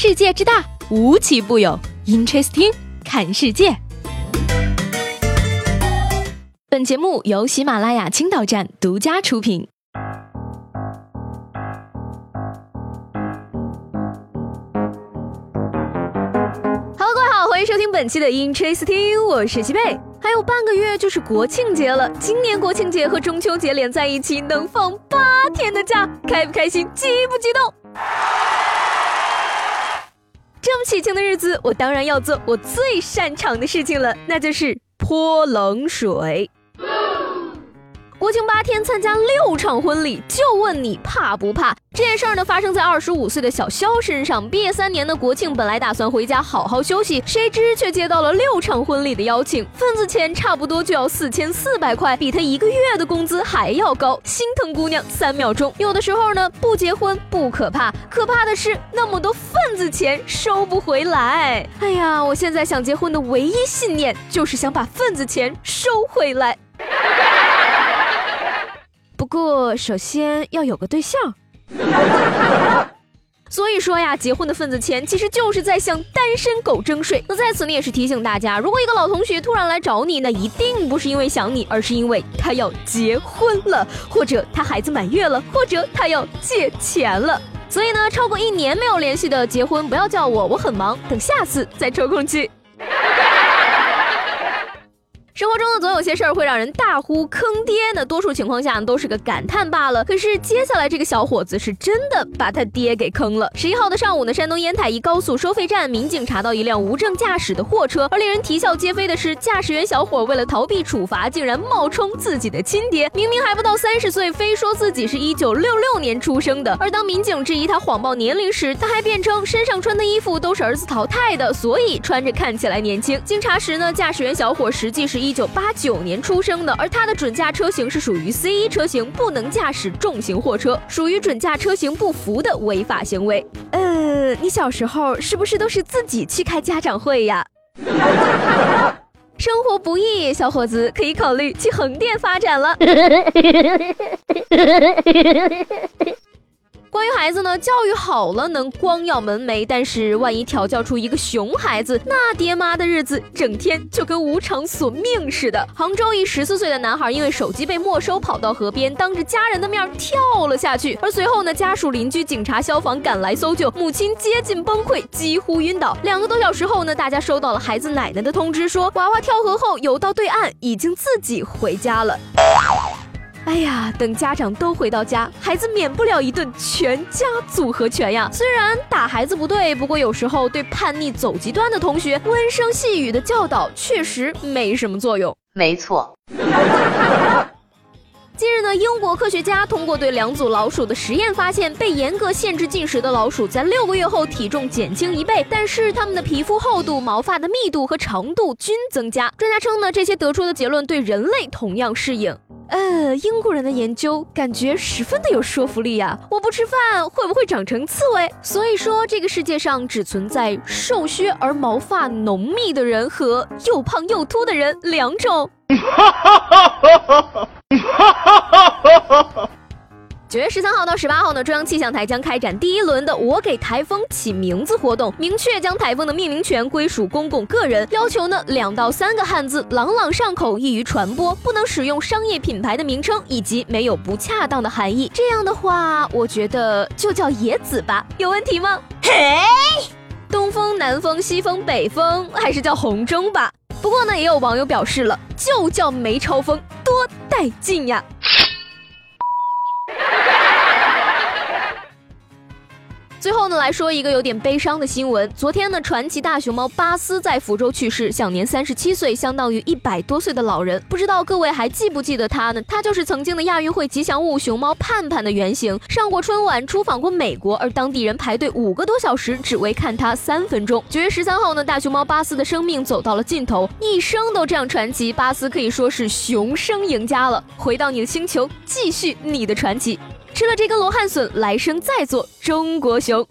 世界之大，无奇不有。Interesting，看世界。本节目由喜马拉雅青岛站独家出品。Hello，各位好，欢迎收听本期的 Interesting，我是西贝。还有半个月就是国庆节了，今年国庆节和中秋节连在一起，能放八天的假，开不开心，激不激动？这么喜庆的日子，我当然要做我最擅长的事情了，那就是泼冷水。国庆八天参加六场婚礼，就问你怕不怕？这件事儿呢，发生在二十五岁的小肖身上。毕业三年的国庆，本来打算回家好好休息，谁知却接到了六场婚礼的邀请，份子钱差不多就要四千四百块，比他一个月的工资还要高。心疼姑娘三秒钟。有的时候呢，不结婚不可怕，可怕的是那么多份子钱收不回来。哎呀，我现在想结婚的唯一信念就是想把份子钱收回来。不过，首先要有个对象。所以说呀，结婚的份子钱其实就是在向单身狗征税。那在此呢，也是提醒大家，如果一个老同学突然来找你，那一定不是因为想你，而是因为他要结婚了，或者他孩子满月了，或者他要借钱了。所以呢，超过一年没有联系的结婚，不要叫我，我很忙，等下次再抽空去。生活中呢，总有些事儿会让人大呼坑爹，那多数情况下都是个感叹罢了。可是接下来这个小伙子是真的把他爹给坑了。十一号的上午呢，山东烟台一高速收费站，民警查到一辆无证驾驶的货车，而令人啼笑皆非的是，驾驶员小伙为了逃避处罚，竟然冒充自己的亲爹，明明还不到三十岁，非说自己是一九六六年出生的。而当民警质疑他谎报年龄时，他还辩称身上穿的衣服都是儿子淘汰的，所以穿着看起来年轻。经查实呢，驾驶员小伙实际是一。一九八九年出生的，而他的准驾车型是属于 C 一车型，不能驾驶重型货车，属于准驾车型不符的违法行为。呃，你小时候是不是都是自己去开家长会呀？生活不易，小伙子可以考虑去横店发展了。关于孩子呢，教育好了能光耀门楣，但是万一调教出一个熊孩子，那爹妈的日子整天就跟无偿索命似的。杭州一十四岁的男孩因为手机被没收，跑到河边，当着家人的面跳了下去。而随后呢，家属、邻居、警察、消防赶来搜救，母亲接近崩溃，几乎晕倒。两个多小时后呢，大家收到了孩子奶奶的通知，说娃娃跳河后游到对岸，已经自己回家了。哎呀，等家长都回到家，孩子免不了一顿全家组合拳呀。虽然打孩子不对，不过有时候对叛逆走极端的同学，温声细语的教导确实没什么作用。没错。近日呢，英国科学家通过对两组老鼠的实验发现，被严格限制进食的老鼠在六个月后体重减轻一倍，但是它们的皮肤厚度、毛发的密度和长度均增加。专家称呢，这些得出的结论对人类同样适应。呃，英国人的研究感觉十分的有说服力呀！我不吃饭会不会长成刺猬？所以说，这个世界上只存在瘦削而毛发浓密的人和又胖又秃的人两种。九月十三号到十八号呢，中央气象台将开展第一轮的“我给台风起名字”活动，明确将台风的命名权归属公共个人，要求呢两到三个汉字，朗朗上口，易于传播，不能使用商业品牌的名称以及没有不恰当的含义。这样的话，我觉得就叫野子吧，有问题吗？嘿，东风、南风、西风、北风，还是叫红中吧。不过呢，也有网友表示了，就叫梅超风，多带劲呀。最后呢，来说一个有点悲伤的新闻。昨天呢，传奇大熊猫巴斯在福州去世，享年三十七岁，相当于一百多岁的老人。不知道各位还记不记得他呢？他就是曾经的亚运会吉祥物熊猫盼盼的原型，上过春晚，出访过美国，而当地人排队五个多小时，只为看他三分钟。九月十三号呢，大熊猫巴斯的生命走到了尽头，一生都这样传奇，巴斯可以说是熊生赢家了。回到你的星球，继续你的传奇。吃了这根罗汉笋，来生再做中国熊。